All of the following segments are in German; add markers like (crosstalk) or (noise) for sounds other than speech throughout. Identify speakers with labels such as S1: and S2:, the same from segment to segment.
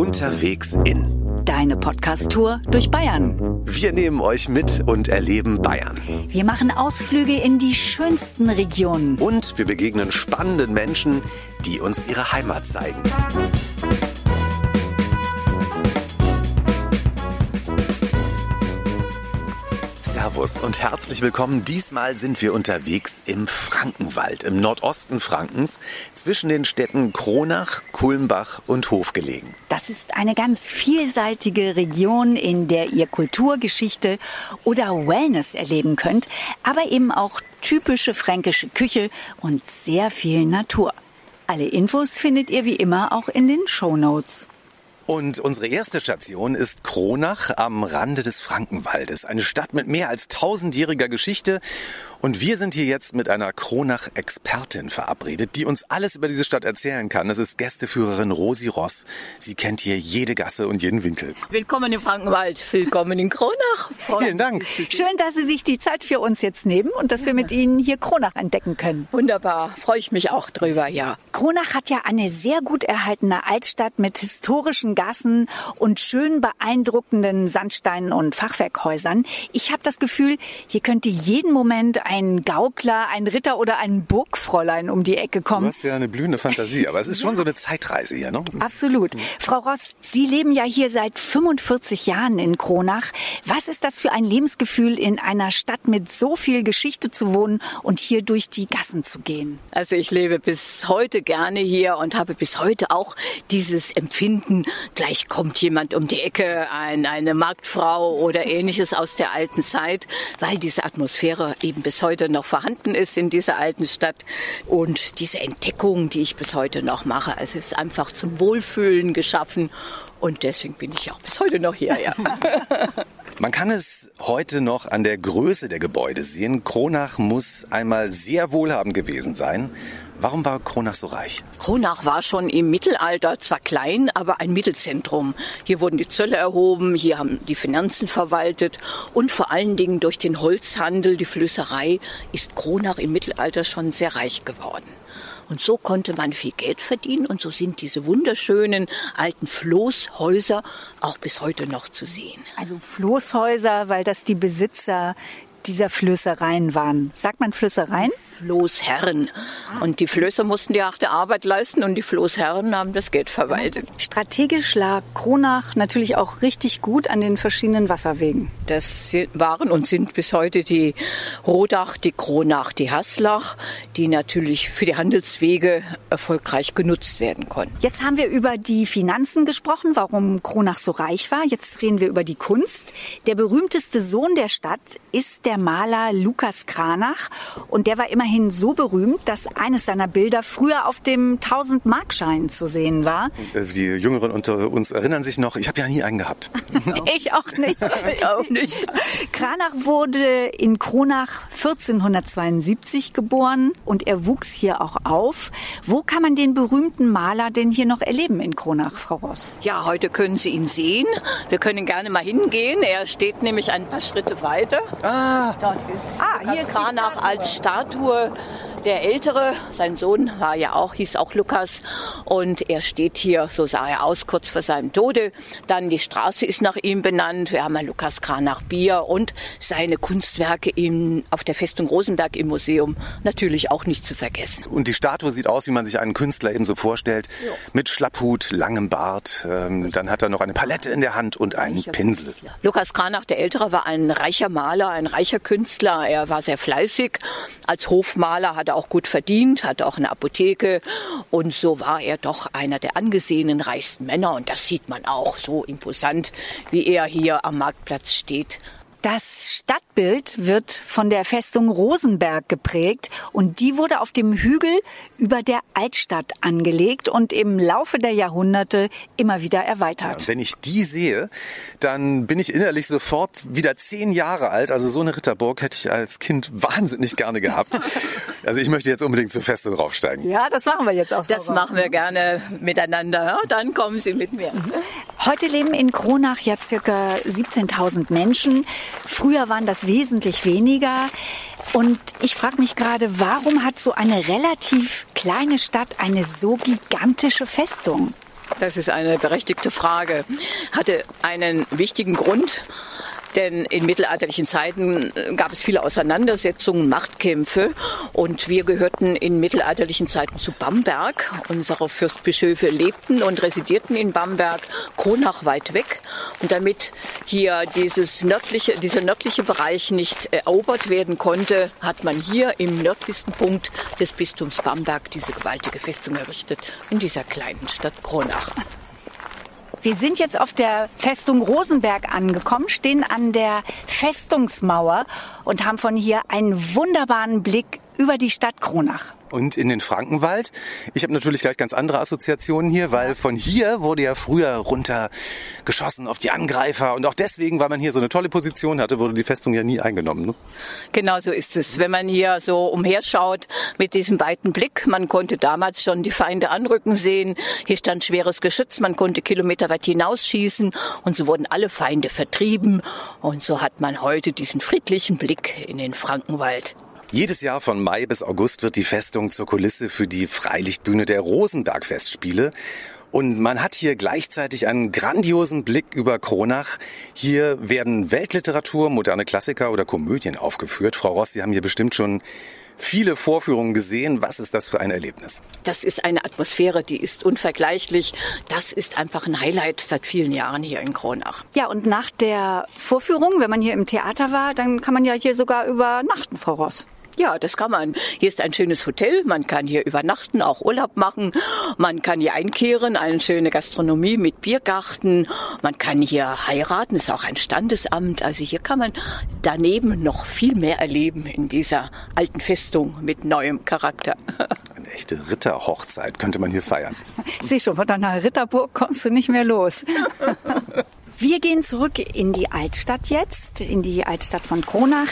S1: Unterwegs in.
S2: Deine Podcast-Tour durch Bayern.
S1: Wir nehmen euch mit und erleben Bayern.
S2: Wir machen Ausflüge in die schönsten Regionen.
S1: Und wir begegnen spannenden Menschen, die uns ihre Heimat zeigen. Servus und herzlich willkommen. Diesmal sind wir unterwegs im Frankenwald, im Nordosten Frankens, zwischen den Städten Kronach, Kulmbach und Hof gelegen.
S2: Das ist eine ganz vielseitige Region, in der ihr Kultur, Geschichte oder Wellness erleben könnt, aber eben auch typische fränkische Küche und sehr viel Natur. Alle Infos findet ihr wie immer auch in den Show Notes.
S1: Und unsere erste Station ist Kronach am Rande des Frankenwaldes. Eine Stadt mit mehr als tausendjähriger Geschichte und wir sind hier jetzt mit einer Kronach-Expertin verabredet, die uns alles über diese Stadt erzählen kann. Das ist Gästeführerin Rosi Ross. Sie kennt hier jede Gasse und jeden Winkel.
S3: Willkommen im Frankenwald, willkommen in Kronach.
S1: Vielen Dank.
S2: Schön, dass Sie sich die Zeit für uns jetzt nehmen und dass wir mit Ihnen hier Kronach entdecken können.
S3: Wunderbar, freue ich mich auch drüber, ja.
S2: Kronach hat ja eine sehr gut erhaltene Altstadt mit historischen Gassen und schön beeindruckenden Sandsteinen und Fachwerkhäusern. Ich habe das Gefühl, hier könnte jeden Moment ein Gaukler, ein Ritter oder ein Burgfräulein um die Ecke kommen.
S1: Du hast ja eine blühende Fantasie, aber es ist schon so eine Zeitreise hier, ne?
S2: Absolut. Frau Ross, Sie leben ja hier seit 45 Jahren in Kronach. Was ist das für ein Lebensgefühl, in einer Stadt mit so viel Geschichte zu wohnen und hier durch die Gassen zu gehen?
S3: Also ich lebe bis heute gerne hier und habe bis heute auch dieses Empfinden, gleich kommt jemand um die Ecke, ein, eine Marktfrau oder ähnliches aus der alten Zeit, weil diese Atmosphäre eben bis heute noch vorhanden ist in dieser alten Stadt und diese Entdeckung, die ich bis heute noch mache. Es ist einfach zum Wohlfühlen geschaffen und deswegen bin ich auch bis heute noch hier. Ja. (laughs)
S1: Man kann es heute noch an der Größe der Gebäude sehen. Kronach muss einmal sehr wohlhabend gewesen sein. Warum war Kronach so reich?
S3: Kronach war schon im Mittelalter zwar klein, aber ein Mittelzentrum. Hier wurden die Zölle erhoben, hier haben die Finanzen verwaltet und vor allen Dingen durch den Holzhandel, die Flößerei, ist Kronach im Mittelalter schon sehr reich geworden. Und so konnte man viel Geld verdienen und so sind diese wunderschönen alten Floßhäuser auch bis heute noch zu sehen.
S2: Also Floßhäuser, weil das die Besitzer dieser Flößereien waren. Sagt man Flößereien?
S3: Floßherren. Und die Flößer mussten die harte Arbeit leisten und die Floßherren haben das Geld verwaltet.
S2: Strategisch lag Kronach natürlich auch richtig gut an den verschiedenen Wasserwegen.
S3: Das waren und sind bis heute die Rodach, die Kronach, die Haslach, die natürlich für die Handelswege erfolgreich genutzt werden konnten.
S2: Jetzt haben wir über die Finanzen gesprochen, warum Kronach so reich war. Jetzt reden wir über die Kunst. Der berühmteste Sohn der Stadt ist der Maler Lukas Kranach und der war immerhin so berühmt, dass eines seiner Bilder früher auf dem 1000-Markschein zu sehen war.
S1: Die Jüngeren unter uns erinnern sich noch, ich habe ja nie einen gehabt. (laughs)
S2: ich auch nicht. ich auch nicht. (laughs) Kranach wurde in Kronach 1472 geboren und er wuchs hier auch auf. Wo kann man den berühmten Maler denn hier noch erleben in Kronach, Frau Ross?
S3: Ja, heute können Sie ihn sehen. Wir können gerne mal hingehen. Er steht nämlich ein paar Schritte weiter.
S1: Ah,
S3: Dort ist ah, Lukas Kranach als Statue der Ältere, sein Sohn war ja auch, hieß auch Lukas und er steht hier, so sah er aus, kurz vor seinem Tode. Dann die Straße ist nach ihm benannt. Wir haben ein Lukas Kranach Bier und seine Kunstwerke im, auf der Festung Rosenberg im Museum natürlich auch nicht zu vergessen.
S1: Und die Statue sieht aus, wie man sich einen Künstler eben so vorstellt, jo. mit Schlapphut, langem Bart. Ähm, dann hat er noch eine Palette in der Hand und einen Pinsel.
S3: Künstler. Lukas Kranach der Ältere war ein reicher Maler, ein reicher Künstler. Er war sehr fleißig. Als Hofmaler hat er auch gut verdient, hatte auch eine Apotheke und so war er doch einer der angesehenen reichsten Männer und das sieht man auch so imposant, wie er hier am Marktplatz steht
S2: das Stadtbild wird von der Festung Rosenberg geprägt und die wurde auf dem Hügel über der Altstadt angelegt und im Laufe der Jahrhunderte immer wieder erweitert.
S1: Ja, wenn ich die sehe, dann bin ich innerlich sofort wieder zehn Jahre alt. Also so eine Ritterburg hätte ich als Kind wahnsinnig gerne gehabt. (laughs) Also ich möchte jetzt unbedingt zur Festung raufsteigen.
S2: Ja, das machen wir jetzt auch.
S3: Das machen wir gerne miteinander. Dann kommen Sie mit mir.
S2: Heute leben in Kronach ja circa 17.000 Menschen. Früher waren das wesentlich weniger. Und ich frage mich gerade, warum hat so eine relativ kleine Stadt eine so gigantische Festung?
S3: Das ist eine berechtigte Frage. Hatte einen wichtigen Grund. Denn in mittelalterlichen Zeiten äh, gab es viele Auseinandersetzungen, Machtkämpfe und wir gehörten in mittelalterlichen Zeiten zu Bamberg. Unsere Fürstbischöfe lebten und residierten in Bamberg, Kronach weit weg. Und damit hier dieses nördliche, dieser nördliche Bereich nicht erobert werden konnte, hat man hier im nördlichsten Punkt des Bistums Bamberg diese gewaltige Festung errichtet, in dieser kleinen Stadt Kronach.
S2: Wir sind jetzt auf der Festung Rosenberg angekommen, stehen an der Festungsmauer und haben von hier einen wunderbaren Blick über die Stadt Kronach
S1: und in den Frankenwald. Ich habe natürlich gleich ganz andere Assoziationen hier, weil von hier wurde ja früher runter geschossen auf die Angreifer und auch deswegen, weil man hier so eine tolle Position hatte, wurde die Festung ja nie eingenommen. Ne?
S3: Genau so ist es. Wenn man hier so umherschaut mit diesem weiten Blick, man konnte damals schon die Feinde anrücken sehen. Hier stand schweres Geschütz, man konnte kilometerweit hinausschießen und so wurden alle Feinde vertrieben und so hat man heute diesen friedlichen Blick in den Frankenwald.
S1: Jedes Jahr von Mai bis August wird die Festung zur Kulisse für die Freilichtbühne der Rosenberg-Festspiele. Und man hat hier gleichzeitig einen grandiosen Blick über Kronach. Hier werden Weltliteratur, moderne Klassiker oder Komödien aufgeführt. Frau Ross, Sie haben hier bestimmt schon viele Vorführungen gesehen. Was ist das für ein Erlebnis?
S3: Das ist eine Atmosphäre, die ist unvergleichlich. Das ist einfach ein Highlight seit vielen Jahren hier in Kronach.
S2: Ja, und nach der Vorführung, wenn man hier im Theater war, dann kann man ja hier sogar übernachten, Frau Ross.
S3: Ja, das kann man. Hier ist ein schönes Hotel, man kann hier übernachten, auch Urlaub machen, man kann hier einkehren, eine schöne Gastronomie mit Biergarten, man kann hier heiraten, ist auch ein Standesamt, also hier kann man daneben noch viel mehr erleben in dieser alten Festung mit neuem Charakter. (laughs)
S1: Eine echte Ritterhochzeit könnte man hier feiern.
S2: Sieh schon, von deiner Ritterburg kommst du nicht mehr los. (laughs) Wir gehen zurück in die Altstadt jetzt, in die Altstadt von Kronach.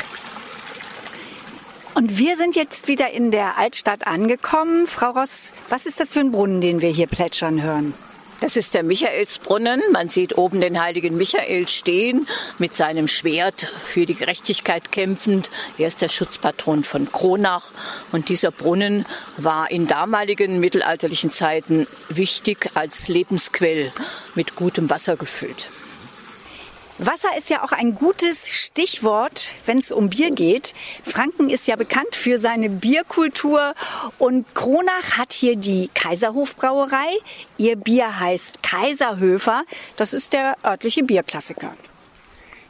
S2: Und wir sind jetzt wieder in der Altstadt angekommen. Frau Ross, was ist das für ein Brunnen, den wir hier plätschern hören?
S3: Das ist der Michaelsbrunnen. Man sieht oben den heiligen Michael stehen mit seinem Schwert für die Gerechtigkeit kämpfend. Er ist der Schutzpatron von Kronach. Und dieser Brunnen war in damaligen mittelalterlichen Zeiten wichtig als Lebensquell mit gutem Wasser gefüllt.
S2: Wasser ist ja auch ein gutes Stichwort, wenn es um Bier geht. Franken ist ja bekannt für seine Bierkultur und Kronach hat hier die Kaiserhofbrauerei. Ihr Bier heißt Kaiserhöfer. Das ist der örtliche Bierklassiker.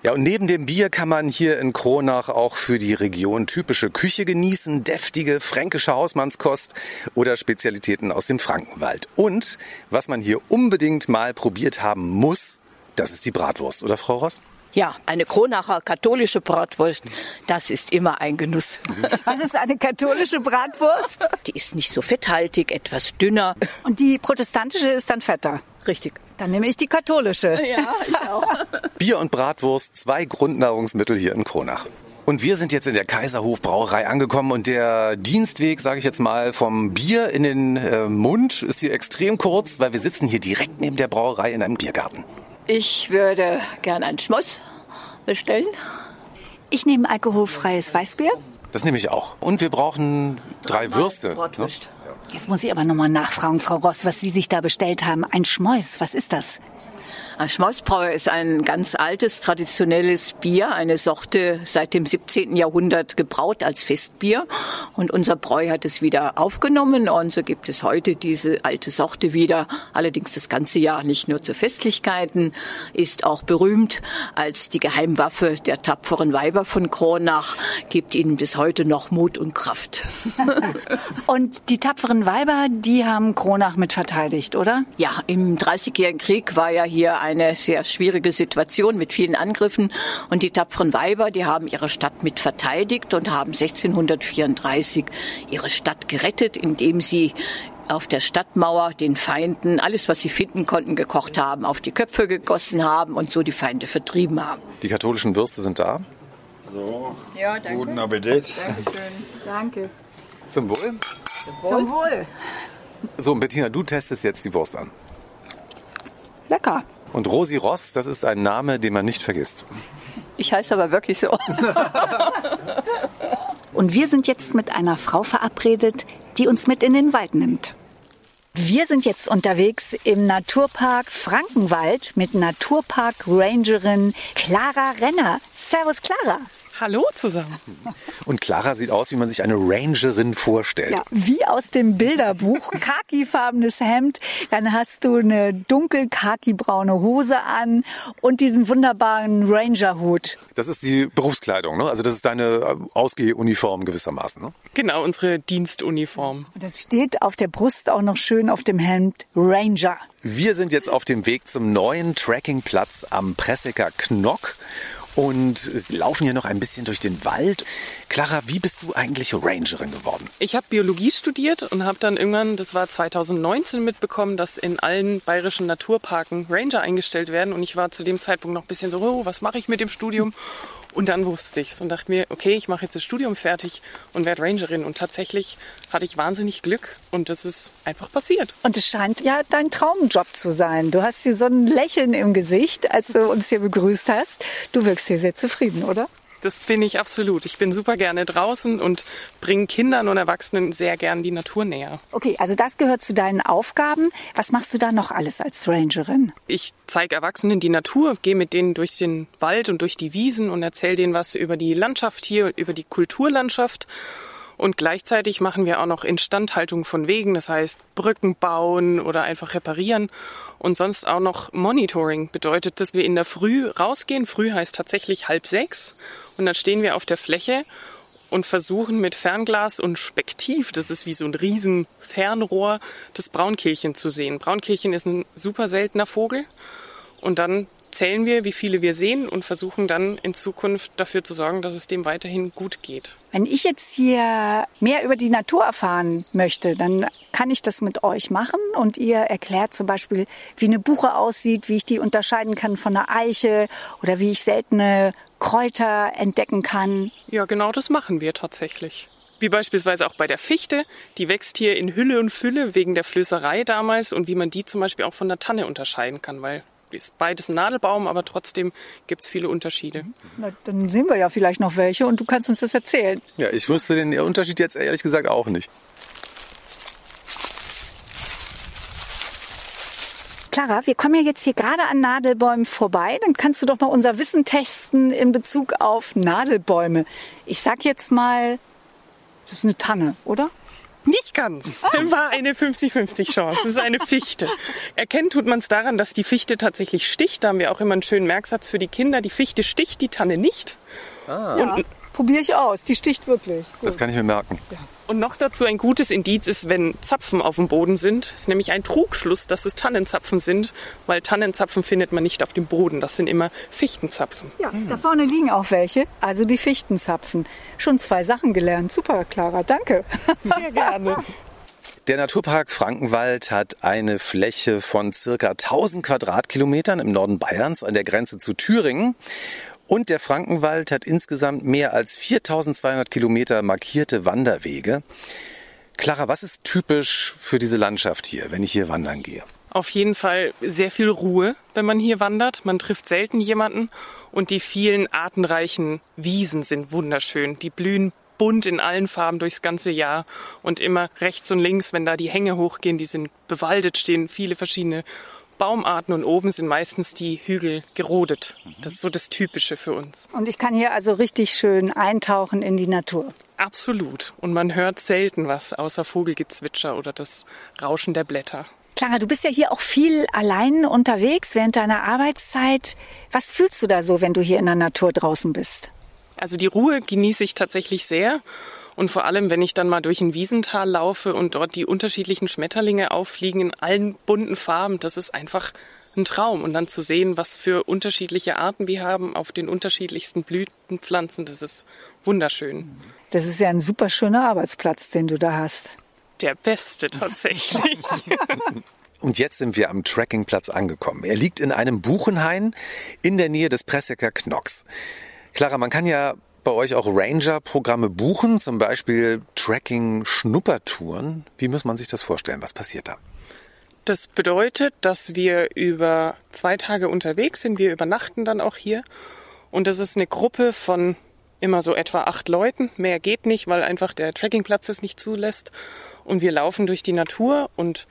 S1: Ja, und neben dem Bier kann man hier in Kronach auch für die Region typische Küche genießen, deftige fränkische Hausmannskost oder Spezialitäten aus dem Frankenwald. Und was man hier unbedingt mal probiert haben muss, das ist die Bratwurst, oder Frau Ross?
S3: Ja, eine Kronacher katholische Bratwurst, das ist immer ein Genuss. (laughs)
S2: Was ist eine katholische Bratwurst?
S3: Die ist nicht so fetthaltig, etwas dünner.
S2: Und die protestantische ist dann fetter?
S3: Richtig.
S2: Dann nehme ich die katholische.
S3: Ja, ich (laughs) auch.
S1: Bier und Bratwurst, zwei Grundnahrungsmittel hier in Kronach. Und wir sind jetzt in der Kaiserhof Brauerei angekommen und der Dienstweg, sage ich jetzt mal, vom Bier in den äh, Mund ist hier extrem kurz, weil wir sitzen hier direkt neben der Brauerei in einem Biergarten.
S3: Ich würde gern einen Schmoss bestellen.
S2: Ich nehme alkoholfreies Weißbier.
S1: Das nehme ich auch. Und wir brauchen drei Würste. Ne?
S2: Jetzt muss ich aber nochmal nachfragen, Frau Ross, was Sie sich da bestellt haben. Ein Schmäus, was ist das?
S3: Schmausbrauer ist ein ganz altes, traditionelles Bier, eine Sorte seit dem 17. Jahrhundert gebraut als Festbier. Und unser Bräu hat es wieder aufgenommen und so gibt es heute diese alte Sorte wieder. Allerdings das ganze Jahr nicht nur zu Festlichkeiten, ist auch berühmt als die Geheimwaffe der tapferen Weiber von Kronach, gibt ihnen bis heute noch Mut und Kraft. (laughs) (laughs)
S2: und die tapferen Weiber, die haben Kronach mit verteidigt, oder?
S3: Ja, im Dreißigjährigen Krieg war ja hier eine sehr schwierige Situation mit vielen Angriffen. Und die tapferen Weiber, die haben ihre Stadt mit verteidigt und haben 1634 ihre Stadt gerettet, indem sie auf der Stadtmauer den Feinden alles, was sie finden konnten, gekocht haben, auf die Köpfe gegossen haben und so die Feinde vertrieben haben.
S1: Die katholischen Würste sind da.
S4: So, ja, danke. guten Appetit.
S2: Dankeschön. Danke.
S1: Zum Wohl.
S2: Zum Wohl.
S1: So, Bettina, du testest jetzt die Wurst an.
S2: Lecker.
S1: Und Rosi Ross, das ist ein Name, den man nicht vergisst.
S3: Ich heiße aber wirklich so. (laughs)
S2: Und wir sind jetzt mit einer Frau verabredet, die uns mit in den Wald nimmt. Wir sind jetzt unterwegs im Naturpark Frankenwald mit Naturpark Rangerin Clara Renner. Servus Clara.
S5: Hallo zusammen. (laughs)
S1: Und Clara sieht aus, wie man sich eine Rangerin vorstellt.
S2: Ja, wie aus dem Bilderbuch. (laughs) Khakifarbenes Hemd, dann hast du eine dunkel khakibraune Hose an und diesen wunderbaren Rangerhut.
S1: Das ist die Berufskleidung, ne? Also das ist deine äh, Ausgehuniform gewissermaßen, ne?
S5: Genau, unsere Dienstuniform.
S2: Und dann steht auf der Brust auch noch schön auf dem Hemd Ranger.
S1: Wir sind jetzt auf dem Weg zum neuen Trekkingplatz am Pressecker Knock und laufen hier noch ein bisschen durch den Wald. Clara, wie bist du eigentlich Rangerin geworden?
S5: Ich habe Biologie studiert und habe dann irgendwann, das war 2019, mitbekommen, dass in allen bayerischen Naturparken Ranger eingestellt werden. Und ich war zu dem Zeitpunkt noch ein bisschen so, oh, was mache ich mit dem Studium? Und dann wusste ich es und dachte mir, okay, ich mache jetzt das Studium fertig und werde Rangerin. Und tatsächlich hatte ich wahnsinnig Glück und das ist einfach passiert.
S2: Und es scheint ja dein Traumjob zu sein. Du hast hier so ein Lächeln im Gesicht, als du uns hier begrüßt hast. Du wirkst hier sehr zufrieden, oder?
S5: Das bin ich absolut. Ich bin super gerne draußen und bringe Kindern und Erwachsenen sehr gern die Natur näher.
S2: Okay, also das gehört zu deinen Aufgaben. Was machst du da noch alles als Rangerin?
S5: Ich zeige Erwachsenen die Natur, gehe mit denen durch den Wald und durch die Wiesen und erzähle denen was über die Landschaft hier, über die Kulturlandschaft und gleichzeitig machen wir auch noch Instandhaltung von Wegen, das heißt Brücken bauen oder einfach reparieren. Und sonst auch noch Monitoring bedeutet, dass wir in der Früh rausgehen. Früh heißt tatsächlich halb sechs. Und dann stehen wir auf der Fläche und versuchen mit Fernglas und Spektiv, das ist wie so ein riesen Fernrohr, das Braunkehlchen zu sehen. Braunkehlchen ist ein super seltener Vogel. Und dann zählen wir, wie viele wir sehen und versuchen dann in Zukunft dafür zu sorgen, dass es dem weiterhin gut geht.
S2: Wenn ich jetzt hier mehr über die Natur erfahren möchte, dann kann ich das mit euch machen und ihr erklärt zum Beispiel, wie eine Buche aussieht, wie ich die unterscheiden kann von einer Eiche oder wie ich seltene Kräuter entdecken kann.
S5: Ja, genau das machen wir tatsächlich. Wie beispielsweise auch bei der Fichte, die wächst hier in Hülle und Fülle wegen der Flößerei damals und wie man die zum Beispiel auch von der Tanne unterscheiden kann, weil ist beides ein Nadelbaum, aber trotzdem gibt es viele Unterschiede.
S2: Na, dann sehen wir ja vielleicht noch welche und du kannst uns das erzählen.
S1: Ja, ich wusste den Unterschied jetzt ehrlich gesagt auch nicht.
S2: Clara, wir kommen ja jetzt hier gerade an Nadelbäumen vorbei. Dann kannst du doch mal unser Wissen testen in Bezug auf Nadelbäume. Ich sag jetzt mal, das ist eine Tanne, oder?
S5: Nicht ganz. War eine 50-50 Chance. Das ist eine Fichte. Erkennen tut man es daran, dass die Fichte tatsächlich sticht. Da haben wir auch immer einen schönen Merksatz für die Kinder. Die Fichte sticht, die Tanne nicht.
S2: Ah. Und probiere ich aus. Die sticht wirklich.
S1: Gut. Das kann ich mir merken. Ja.
S5: Und noch dazu ein gutes Indiz ist, wenn Zapfen auf dem Boden sind. Das ist nämlich ein Trugschluss, dass es Tannenzapfen sind, weil Tannenzapfen findet man nicht auf dem Boden. Das sind immer Fichtenzapfen.
S2: Ja, da vorne liegen auch welche, also die Fichtenzapfen. Schon zwei Sachen gelernt. Super, Clara, danke.
S5: Sehr gerne. (laughs)
S1: Der Naturpark Frankenwald hat eine Fläche von circa 1000 Quadratkilometern im Norden Bayerns an der Grenze zu Thüringen. Und der Frankenwald hat insgesamt mehr als 4200 Kilometer markierte Wanderwege. Clara, was ist typisch für diese Landschaft hier, wenn ich hier wandern gehe?
S5: Auf jeden Fall sehr viel Ruhe, wenn man hier wandert. Man trifft selten jemanden und die vielen artenreichen Wiesen sind wunderschön. Die blühen bunt in allen Farben durchs ganze Jahr und immer rechts und links, wenn da die Hänge hochgehen, die sind bewaldet, stehen viele verschiedene Baumarten und oben sind meistens die Hügel gerodet. Das ist so das Typische für uns.
S2: Und ich kann hier also richtig schön eintauchen in die Natur.
S5: Absolut. Und man hört selten was außer Vogelgezwitscher oder das Rauschen der Blätter.
S2: Clara, du bist ja hier auch viel allein unterwegs während deiner Arbeitszeit. Was fühlst du da so, wenn du hier in der Natur draußen bist?
S5: Also die Ruhe genieße ich tatsächlich sehr. Und vor allem, wenn ich dann mal durch ein Wiesental laufe und dort die unterschiedlichen Schmetterlinge auffliegen in allen bunten Farben, das ist einfach ein Traum. Und dann zu sehen, was für unterschiedliche Arten wir haben auf den unterschiedlichsten Blütenpflanzen, das ist wunderschön.
S2: Das ist ja ein super schöner Arbeitsplatz, den du da hast.
S5: Der beste tatsächlich. (laughs)
S1: Und jetzt sind wir am Trekkingplatz angekommen. Er liegt in einem Buchenhain in der Nähe des Pressecker Knocks. Clara, man kann ja bei euch auch Ranger-Programme buchen, zum Beispiel Tracking-Schnuppertouren. Wie muss man sich das vorstellen? Was passiert da?
S5: Das bedeutet, dass wir über zwei Tage unterwegs sind. Wir übernachten dann auch hier. Und das ist eine Gruppe von immer so etwa acht Leuten. Mehr geht nicht, weil einfach der Trekkingplatz es nicht zulässt. Und wir laufen durch die Natur und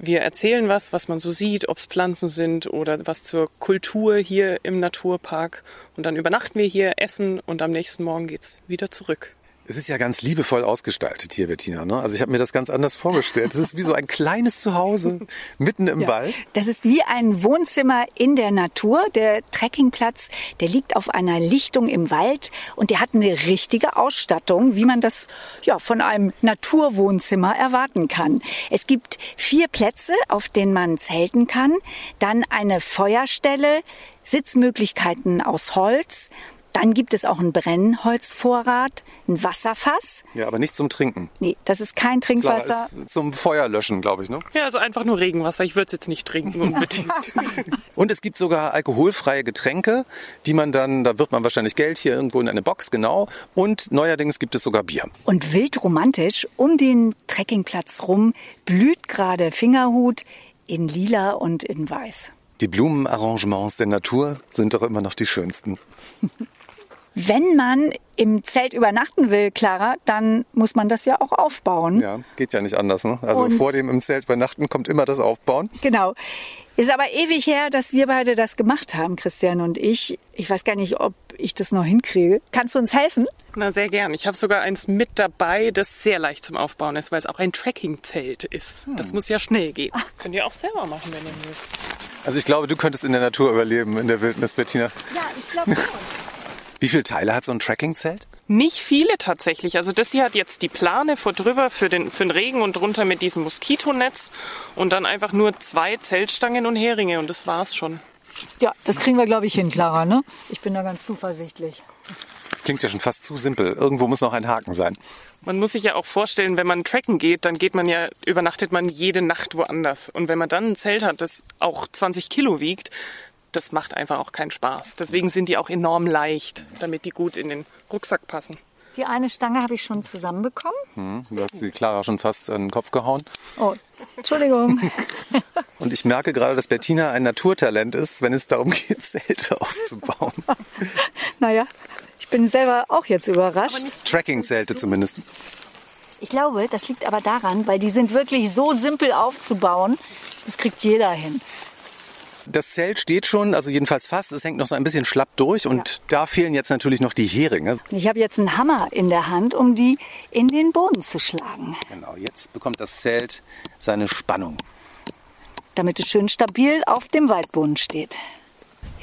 S5: Wir erzählen was, was man so sieht, ob es Pflanzen sind oder was zur Kultur hier im Naturpark. Und dann übernachten wir hier, essen und am nächsten Morgen geht's wieder zurück.
S1: Es ist ja ganz liebevoll ausgestaltet hier, Bettina. Ne? Also ich habe mir das ganz anders vorgestellt. Es ist wie so ein kleines Zuhause mitten im ja. Wald.
S2: Das ist wie ein Wohnzimmer in der Natur. Der Trekkingplatz, der liegt auf einer Lichtung im Wald und der hat eine richtige Ausstattung, wie man das ja von einem Naturwohnzimmer erwarten kann. Es gibt vier Plätze, auf denen man zelten kann, dann eine Feuerstelle, Sitzmöglichkeiten aus Holz, dann gibt es auch einen Brennholzvorrat, ein Wasserfass.
S1: Ja, aber nicht zum Trinken.
S2: Nee, das ist kein Trinkwasser. Klar,
S1: ist zum Feuerlöschen, glaube ich, ne?
S5: Ja, also einfach nur Regenwasser. Ich würde es jetzt nicht trinken unbedingt. (laughs)
S1: Und es gibt sogar alkoholfreie Getränke, die man dann, da wird man wahrscheinlich Geld hier irgendwo in eine Box, genau. Und neuerdings gibt es sogar Bier.
S2: Und wild romantisch um den Trekkingplatz rum blüht gerade Fingerhut in lila und in weiß.
S1: Die Blumenarrangements der Natur sind doch immer noch die schönsten. (laughs)
S2: Wenn man im Zelt übernachten will, Clara, dann muss man das ja auch aufbauen.
S1: Ja, geht ja nicht anders. Ne? Also Und vor dem im Zelt übernachten kommt immer das Aufbauen.
S2: Genau. Ist aber ewig her, dass wir beide das gemacht haben, Christian und ich. Ich weiß gar nicht, ob ich das noch hinkriege. Kannst du uns helfen?
S5: Na, sehr gern. Ich habe sogar eins mit dabei, das sehr leicht zum Aufbauen ist, weil es auch ein Tracking-Zelt ist. Hm. Das muss ja schnell gehen. Ach. Könnt ihr auch selber machen, wenn ihr mögt.
S1: Also ich glaube, du könntest in der Natur überleben, in der Wildnis, Bettina.
S2: Ja, ich glaube schon.
S1: Wie viele Teile hat so ein Tracking-Zelt?
S5: Nicht viele tatsächlich. Also das hier hat jetzt die Plane vor drüber für den, für den Regen und drunter mit diesem Moskitonetz und dann einfach nur zwei Zeltstangen und Heringe und das war's schon.
S2: Ja, das kriegen wir glaube ich hin, Clara. Ne? Ich bin da ganz zuversichtlich.
S1: Das klingt ja schon fast zu simpel. Irgendwo muss noch ein Haken sein.
S5: Man muss sich ja auch vorstellen, wenn man tracken geht, dann geht man ja, übernachtet man jede Nacht woanders. Und wenn man dann ein Zelt hat, das auch 20 Kilo wiegt, das macht einfach auch keinen Spaß. Deswegen sind die auch enorm leicht, damit die gut in den Rucksack passen.
S2: Die eine Stange habe ich schon zusammenbekommen.
S1: Hm, du hast die Clara schon fast an den Kopf gehauen.
S2: Oh, Entschuldigung. (laughs)
S1: Und ich merke gerade, dass Bettina ein Naturtalent ist, wenn es darum geht, Zelte aufzubauen. (laughs)
S2: naja, ich bin selber auch jetzt überrascht.
S1: Tracking-Zelte zumindest.
S2: Ich glaube, das liegt aber daran, weil die sind wirklich so simpel aufzubauen. Das kriegt jeder hin
S1: das Zelt steht schon, also jedenfalls fast. Es hängt noch so ein bisschen schlapp durch und ja. da fehlen jetzt natürlich noch die Heringe.
S2: Ich habe jetzt einen Hammer in der Hand, um die in den Boden zu schlagen.
S1: Genau, jetzt bekommt das Zelt seine Spannung.
S2: Damit es schön stabil auf dem Waldboden steht.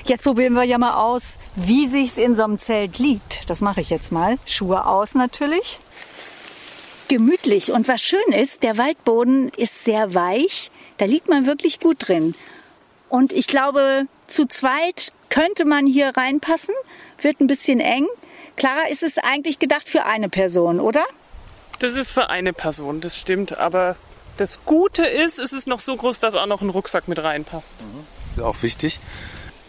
S2: Jetzt probieren wir ja mal aus, wie sich in so einem Zelt liegt. Das mache ich jetzt mal. Schuhe aus natürlich. Gemütlich. Und was schön ist, der Waldboden ist sehr weich. Da liegt man wirklich gut drin. Und ich glaube, zu zweit könnte man hier reinpassen. Wird ein bisschen eng. Clara, ist es eigentlich gedacht für eine Person, oder?
S5: Das ist für eine Person, das stimmt. Aber das Gute ist, es ist noch so groß, dass auch noch ein Rucksack mit reinpasst.
S1: Mhm. ist auch wichtig.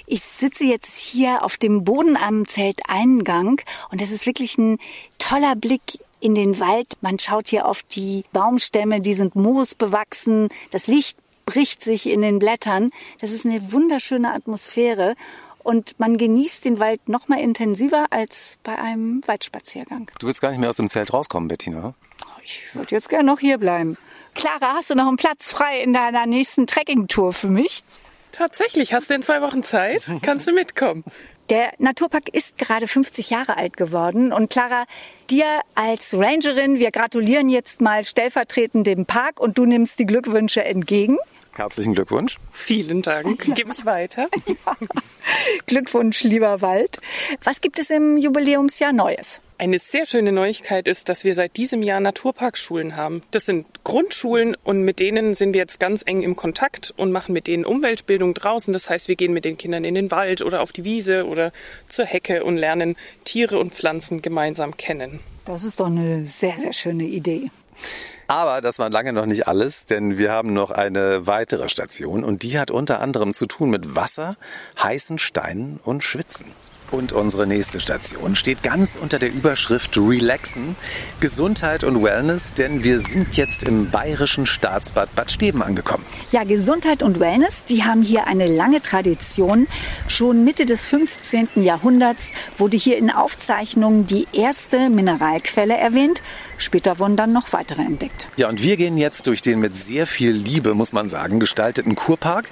S2: Ich sitze jetzt hier auf dem Boden am Zelteingang und es ist wirklich ein toller Blick in den Wald. Man schaut hier auf die Baumstämme, die sind moosbewachsen. Das Licht bricht sich in den Blättern. Das ist eine wunderschöne Atmosphäre und man genießt den Wald noch mal intensiver als bei einem Waldspaziergang.
S1: Du willst gar nicht mehr aus dem Zelt rauskommen, Bettina?
S2: Ich würde jetzt gerne noch hier bleiben. Clara, hast du noch einen Platz frei in deiner nächsten Trekkingtour für mich?
S5: Tatsächlich, hast du in zwei Wochen Zeit? Kannst du mitkommen?
S2: Der Naturpark ist gerade 50 Jahre alt geworden. Und Clara, dir als Rangerin, wir gratulieren jetzt mal stellvertretend dem Park und du nimmst die Glückwünsche entgegen.
S1: Herzlichen Glückwunsch.
S5: Vielen Dank. Gebe ich weiter. (laughs) Ja.
S2: Glückwunsch, lieber Wald. Was gibt es im Jubiläumsjahr Neues?
S5: Eine sehr schöne Neuigkeit ist, dass wir seit diesem Jahr Naturparkschulen haben. Das sind Grundschulen und mit denen sind wir jetzt ganz eng im Kontakt und machen mit denen Umweltbildung draußen. Das heißt, wir gehen mit den Kindern in den Wald oder auf die Wiese oder zur Hecke und lernen Tiere und Pflanzen gemeinsam kennen.
S2: Das ist doch eine sehr, sehr schöne Idee.
S1: Aber das war lange noch nicht alles, denn wir haben noch eine weitere Station und die hat unter anderem zu tun mit Wasser, heißen Steinen und Schwitzen. Und unsere nächste Station steht ganz unter der Überschrift Relaxen, Gesundheit und Wellness, denn wir sind jetzt im bayerischen Staatsbad Bad Steben angekommen.
S2: Ja, Gesundheit und Wellness, die haben hier eine lange Tradition. Schon Mitte des 15. Jahrhunderts wurde hier in Aufzeichnungen die erste Mineralquelle erwähnt. Später wurden dann noch weitere entdeckt.
S1: Ja, und wir gehen jetzt durch den mit sehr viel Liebe, muss man sagen, gestalteten Kurpark.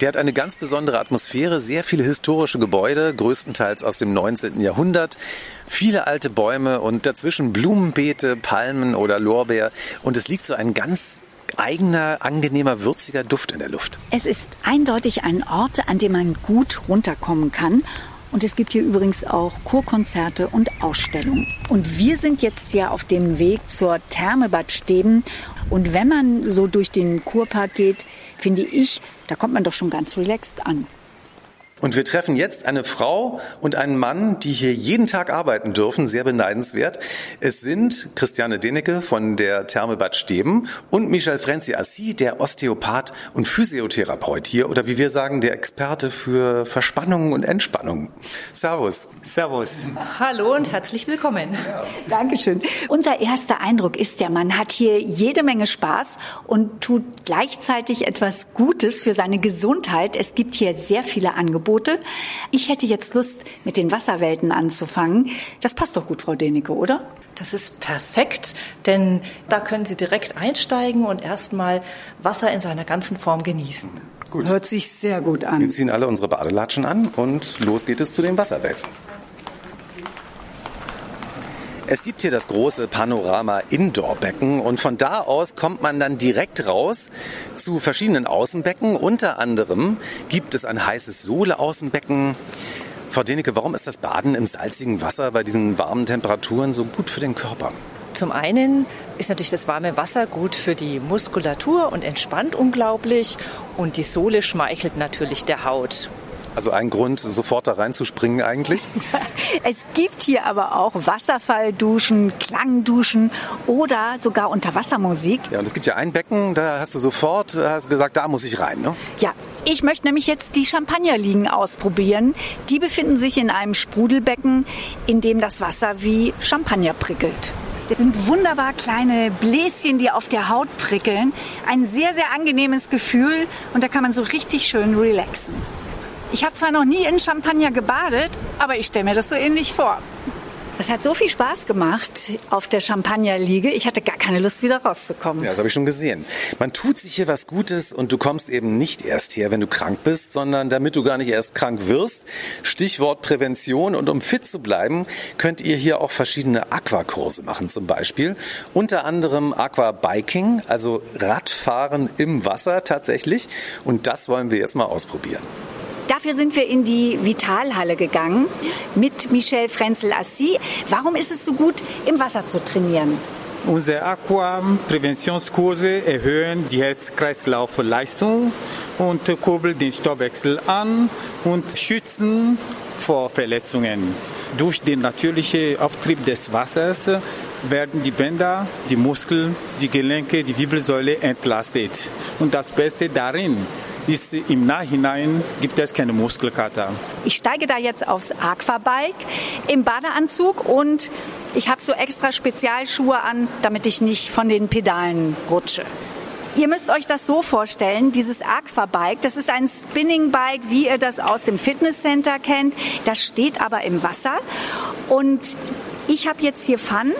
S1: Der hat eine ganz besondere Atmosphäre, sehr viele historische Gebäude, größtenteils aus dem 19. Jahrhundert. Viele alte Bäume und dazwischen Blumenbeete, Palmen oder Lorbeer. Und es liegt so ein ganz eigener, angenehmer, würziger Duft in der Luft.
S2: Es ist eindeutig ein Ort, an dem man gut runterkommen kann. Und es gibt hier übrigens auch Kurkonzerte und Ausstellungen. Und wir sind jetzt ja auf dem Weg zur Therme Bad Steben. Und wenn man so durch den Kurpark geht, finde ich, da kommt man doch schon ganz relaxed an.
S1: Und wir treffen jetzt eine Frau und einen Mann, die hier jeden Tag arbeiten dürfen, sehr beneidenswert. Es sind Christiane Denecke von der Therme Bad Steben und Michel Frenzi Assi, der Osteopath und Physiotherapeut hier oder wie wir sagen, der Experte für Verspannungen und Entspannung. Servus.
S6: Servus. Hallo und herzlich willkommen. Ja.
S2: Dankeschön. Unser erster Eindruck ist ja, man hat hier jede Menge Spaß und tut gleichzeitig etwas Gutes für seine Gesundheit. Es gibt hier sehr viele Angebote. Angebote. Ich hätte jetzt Lust, mit den Wasserwelten anzufangen. Das passt doch gut, Frau Denecke, oder?
S6: Das ist perfekt, denn da können Sie direkt einsteigen und erstmal Wasser in seiner ganzen Form genießen.
S2: Gut. Hört sich sehr gut an.
S1: Wir ziehen alle unsere Badelatschen an und los geht es zu den Wasserwelten. Es gibt hier das große Panorama Indoor-Becken und von da aus kommt man dann direkt raus zu verschiedenen Außenbecken. Unter anderem gibt es ein heißes Sohle-Außenbecken. Frau Denecke, warum ist das Baden im salzigen Wasser bei diesen warmen Temperaturen so gut für den Körper?
S6: Zum einen ist natürlich das warme Wasser gut für die Muskulatur und entspannt unglaublich und die Sohle schmeichelt natürlich der Haut.
S1: Also ein Grund, sofort da reinzuspringen eigentlich? (laughs)
S2: es gibt hier aber auch Wasserfallduschen, Klangduschen oder sogar Unterwassermusik.
S1: Ja, und es gibt ja ein Becken, da hast du sofort hast gesagt, da muss ich rein, ne?
S2: Ja, ich möchte nämlich jetzt die Champagnerliegen ausprobieren. Die befinden sich in einem Sprudelbecken, in dem das Wasser wie Champagner prickelt. Das sind wunderbar kleine Bläschen, die auf der Haut prickeln. Ein sehr, sehr angenehmes Gefühl und da kann man so richtig schön relaxen. Ich habe zwar noch nie in Champagner gebadet, aber ich stelle mir das so ähnlich vor. Es hat so viel Spaß gemacht auf der Champagnerliege. Ich hatte gar keine Lust, wieder rauszukommen.
S1: Ja, das habe ich schon gesehen. Man tut sich hier was Gutes und du kommst eben nicht erst her, wenn du krank bist, sondern damit du gar nicht erst krank wirst. Stichwort Prävention. Und um fit zu bleiben, könnt ihr hier auch verschiedene Aquakurse machen zum Beispiel. Unter anderem Aquabiking, also Radfahren im Wasser tatsächlich. Und das wollen wir jetzt mal ausprobieren.
S2: Dafür sind wir in die Vitalhalle gegangen mit Michel Frenzel-Assi. Warum ist es so gut, im Wasser zu trainieren?
S7: Unsere Aquapräventionskurse erhöhen die Herz-Kreislauf-Leistung und kurbeln den Stoffwechsel an und schützen vor Verletzungen. Durch den natürlichen Auftrieb des Wassers werden die Bänder, die Muskeln, die Gelenke, die Wirbelsäule entlastet. Und das Beste darin ist im Nachhinein gibt es keine Muskelkater.
S2: Ich steige da jetzt aufs Aquabike im Badeanzug und ich habe so extra Spezialschuhe an, damit ich nicht von den Pedalen rutsche. Ihr müsst euch das so vorstellen, dieses Aquabike, das ist ein Spinningbike, wie ihr das aus dem Fitnesscenter kennt. Das steht aber im Wasser und ich habe jetzt hier Fun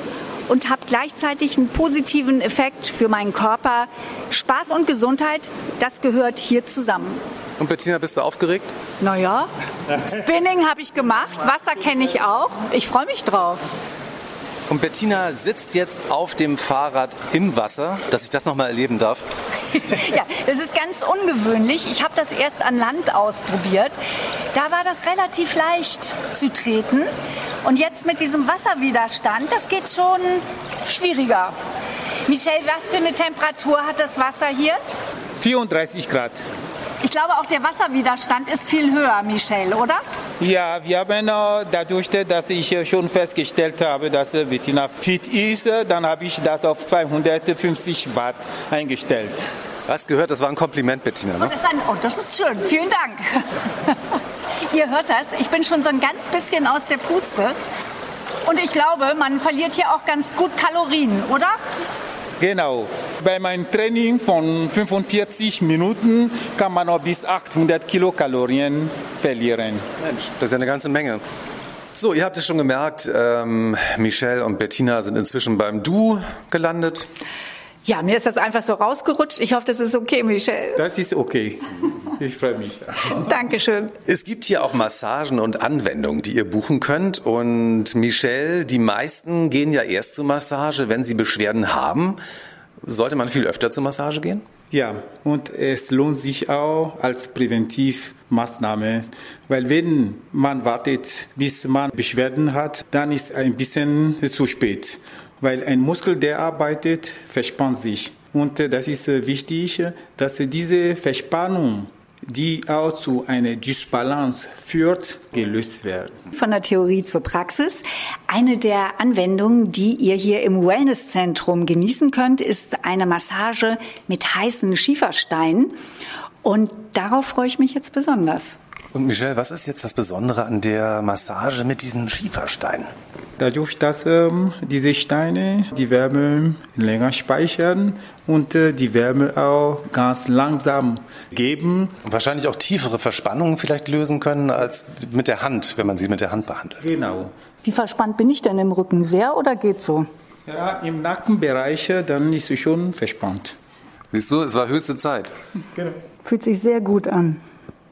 S2: und habe gleichzeitig einen positiven Effekt für meinen Körper. Spaß und Gesundheit, das gehört hier zusammen.
S1: Und Bettina, bist du aufgeregt?
S2: Naja, Spinning habe ich gemacht, Wasser kenne ich auch. Ich freue mich drauf.
S1: Und Bettina sitzt jetzt auf dem Fahrrad im Wasser, dass ich das nochmal erleben darf. (laughs)
S2: ja, das ist ganz ungewöhnlich. Ich habe das erst an Land ausprobiert. Da war das relativ leicht zu treten. Und jetzt mit diesem Wasserwiderstand, das geht schon schwieriger. Michelle, was für eine Temperatur hat das Wasser hier?
S7: 34 Grad.
S2: Ich glaube, auch der Wasserwiderstand ist viel höher, Michelle, oder?
S7: Ja, wir haben äh, dadurch, dass ich äh, schon festgestellt habe, dass äh, Bettina fit ist, dann habe ich das auf 250 Watt eingestellt.
S1: Was gehört, das war ein Kompliment, Bettina. Ne?
S2: Oh, das, ein, oh, das ist schön. Vielen Dank. Ihr hört das, ich bin schon so ein ganz bisschen aus der Puste. Und ich glaube, man verliert hier auch ganz gut Kalorien, oder?
S7: Genau. Bei meinem Training von 45 Minuten kann man noch bis 800 Kilokalorien verlieren.
S1: Mensch, das ist ja eine ganze Menge. So, ihr habt es schon gemerkt, ähm, Michelle und Bettina sind inzwischen beim Du gelandet.
S2: Ja, mir ist das einfach so rausgerutscht. Ich hoffe, das ist okay, Michelle.
S7: Das ist okay. Ich freue mich.
S2: Dankeschön.
S1: Es gibt hier auch Massagen und Anwendungen, die ihr buchen könnt. Und Michelle, die meisten gehen ja erst zur Massage, wenn sie Beschwerden haben. Sollte man viel öfter zur Massage gehen?
S7: Ja, und es lohnt sich auch als Präventivmaßnahme, weil wenn man wartet, bis man Beschwerden hat, dann ist ein bisschen zu spät weil ein Muskel, der arbeitet, verspannt sich. Und äh, das ist äh, wichtig, dass diese Verspannung, die auch zu einer Dysbalance führt, gelöst werden.
S2: Von der Theorie zur Praxis. Eine der Anwendungen, die ihr hier im Wellnesszentrum genießen könnt, ist eine Massage mit heißen Schiefersteinen. Und darauf freue ich mich jetzt besonders.
S1: Und Michelle, was ist jetzt das Besondere an der Massage mit diesen Schiefersteinen?
S7: Dadurch, dass ähm, diese Steine die Wärme länger speichern und äh, die Wärme auch ganz langsam geben.
S1: Und wahrscheinlich auch tiefere Verspannungen vielleicht lösen können als mit der Hand, wenn man sie mit der Hand behandelt.
S7: Genau.
S2: Wie verspannt bin ich denn im Rücken? Sehr oder geht so?
S7: Ja, im Nackenbereich, äh, dann ist es schon verspannt.
S1: Siehst du, es war höchste Zeit.
S2: Genau. Fühlt sich sehr gut an.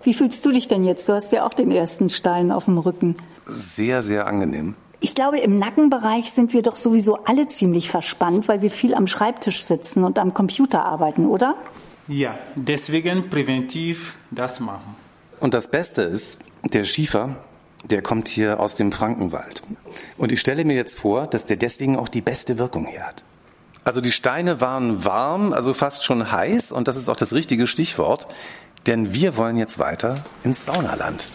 S2: Wie fühlst du dich denn jetzt? Du hast ja auch den ersten Stein auf dem Rücken.
S1: Sehr, sehr angenehm.
S2: Ich glaube, im Nackenbereich sind wir doch sowieso alle ziemlich verspannt, weil wir viel am Schreibtisch sitzen und am Computer arbeiten, oder?
S7: Ja, deswegen präventiv das machen.
S1: Und das Beste ist, der Schiefer, der kommt hier aus dem Frankenwald. Und ich stelle mir jetzt vor, dass der deswegen auch die beste Wirkung hier hat. Also die Steine waren warm, also fast schon heiß und das ist auch das richtige Stichwort denn wir wollen jetzt weiter ins Saunaland.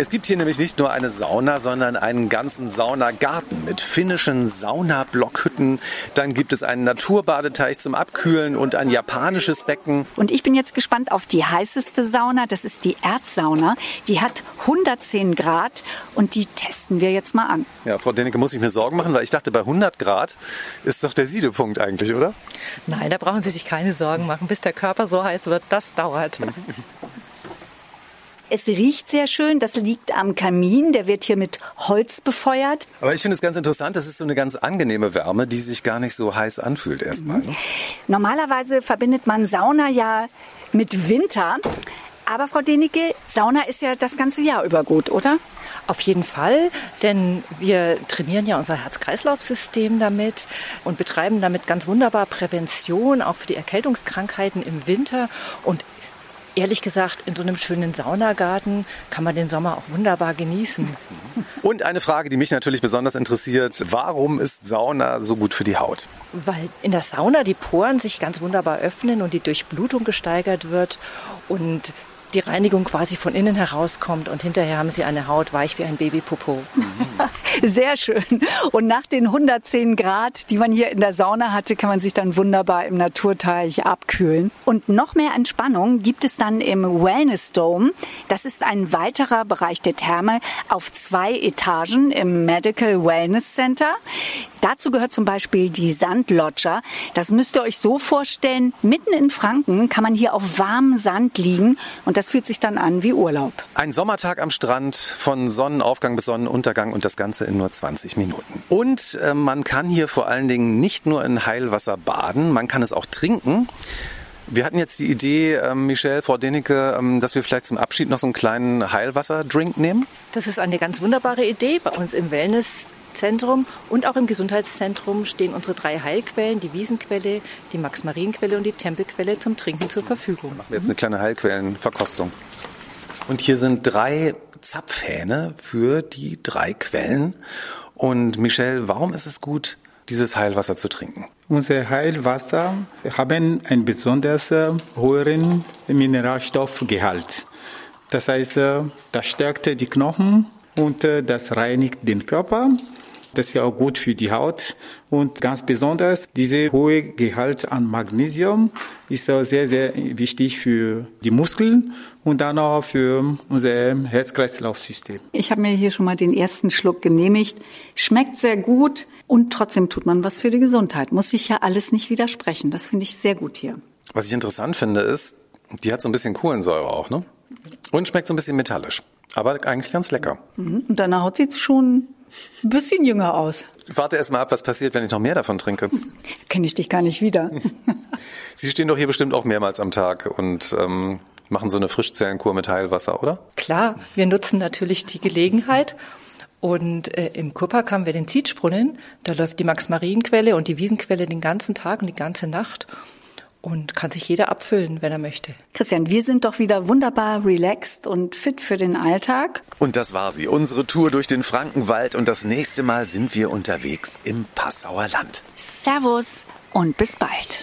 S1: Es gibt hier nämlich nicht nur eine Sauna, sondern einen ganzen Saunagarten mit finnischen Saunablockhütten. Dann gibt es einen Naturbadeteich zum Abkühlen und ein japanisches Becken.
S2: Und ich bin jetzt gespannt auf die heißeste Sauna. Das ist die Erdsauna. Die hat 110 Grad und die testen wir jetzt mal an.
S1: Ja, Frau Dennecke, muss ich mir Sorgen machen, weil ich dachte, bei 100 Grad ist doch der Siedepunkt eigentlich, oder?
S6: Nein, da brauchen Sie sich keine Sorgen machen. Bis der Körper so heiß wird, das dauert. (laughs)
S2: Es riecht sehr schön. Das liegt am Kamin. Der wird hier mit Holz befeuert.
S1: Aber ich finde es ganz interessant. Das ist so eine ganz angenehme Wärme, die sich gar nicht so heiß anfühlt erstmal. Ne?
S2: Normalerweise verbindet man Sauna ja mit Winter. Aber Frau Denike, Sauna ist ja das ganze Jahr über gut, oder?
S6: Auf jeden Fall, denn wir trainieren ja unser Herz-Kreislauf-System damit und betreiben damit ganz wunderbar Prävention, auch für die Erkältungskrankheiten im Winter. Und ehrlich gesagt, in so einem schönen Saunagarten kann man den Sommer auch wunderbar genießen.
S1: Und eine Frage, die mich natürlich besonders interessiert, warum ist Sauna so gut für die Haut?
S6: Weil in der Sauna die Poren sich ganz wunderbar öffnen und die Durchblutung gesteigert wird und die Reinigung quasi von innen herauskommt und hinterher haben sie eine Haut weich wie ein Babypopo. (laughs)
S2: Sehr schön. Und nach den 110 Grad, die man hier in der Sauna hatte, kann man sich dann wunderbar im Naturteich abkühlen. Und noch mehr Entspannung gibt es dann im Wellness Dome. Das ist ein weiterer Bereich der Therme auf zwei Etagen im Medical Wellness Center. Dazu gehört zum Beispiel die Sandlodger. Das müsst ihr euch so vorstellen. Mitten in Franken kann man hier auf warmem Sand liegen und das fühlt sich dann an wie Urlaub.
S1: Ein Sommertag am Strand von Sonnenaufgang bis Sonnenuntergang und das Ganze in nur 20 Minuten. Und äh, man kann hier vor allen Dingen nicht nur in Heilwasser baden, man kann es auch trinken. Wir hatten jetzt die Idee, ähm, Michelle, Frau Denecke, ähm, dass wir vielleicht zum Abschied noch so einen kleinen Heilwasserdrink nehmen.
S6: Das ist eine ganz wunderbare Idee. Bei uns im Wellnesszentrum und auch im Gesundheitszentrum stehen unsere drei Heilquellen, die Wiesenquelle, die Max-Marienquelle und die Tempelquelle zum Trinken zur Verfügung.
S1: Machen wir jetzt eine kleine Heilquellenverkostung. Und hier sind drei Zapfhähne für die drei Quellen. Und Michelle, warum ist es gut, dieses Heilwasser zu trinken?
S7: Unsere Heilwasser haben einen besonders äh, hohen Mineralstoffgehalt. Das heißt, äh, das stärkt die Knochen und äh, das reinigt den Körper. Das ist ja auch gut für die Haut. Und ganz besonders, diese hohe Gehalt an Magnesium ist auch sehr, sehr wichtig für die Muskeln und dann auch für unser Herz-Kreislauf-System.
S2: Ich habe mir hier schon mal den ersten Schluck genehmigt. Schmeckt sehr gut und trotzdem tut man was für die Gesundheit. Muss ich ja alles nicht widersprechen. Das finde ich sehr gut hier.
S1: Was ich interessant finde, ist, die hat so ein bisschen Kohlensäure auch, ne? Und schmeckt so ein bisschen metallisch. Aber eigentlich ganz lecker.
S8: Mhm. Und deine Haut sieht schon ein bisschen jünger aus.
S1: Warte erst mal ab, was passiert, wenn ich noch mehr davon trinke. (laughs)
S8: Kenne ich dich gar nicht wieder. (laughs)
S1: Sie stehen doch hier bestimmt auch mehrmals am Tag und ähm, machen so eine Frischzellenkur mit Heilwasser, oder?
S6: Klar, wir nutzen natürlich die Gelegenheit. Und äh, im Kurpark haben wir den Zietsbrunnen. Da läuft die Max-Marienquelle und die Wiesenquelle den ganzen Tag und die ganze Nacht und kann sich jeder abfüllen, wenn er möchte.
S2: Christian, wir sind doch wieder wunderbar relaxed und fit für den Alltag.
S1: Und das war sie, unsere Tour durch den Frankenwald. Und das nächste Mal sind wir unterwegs im Passauer Land.
S2: Servus und bis bald.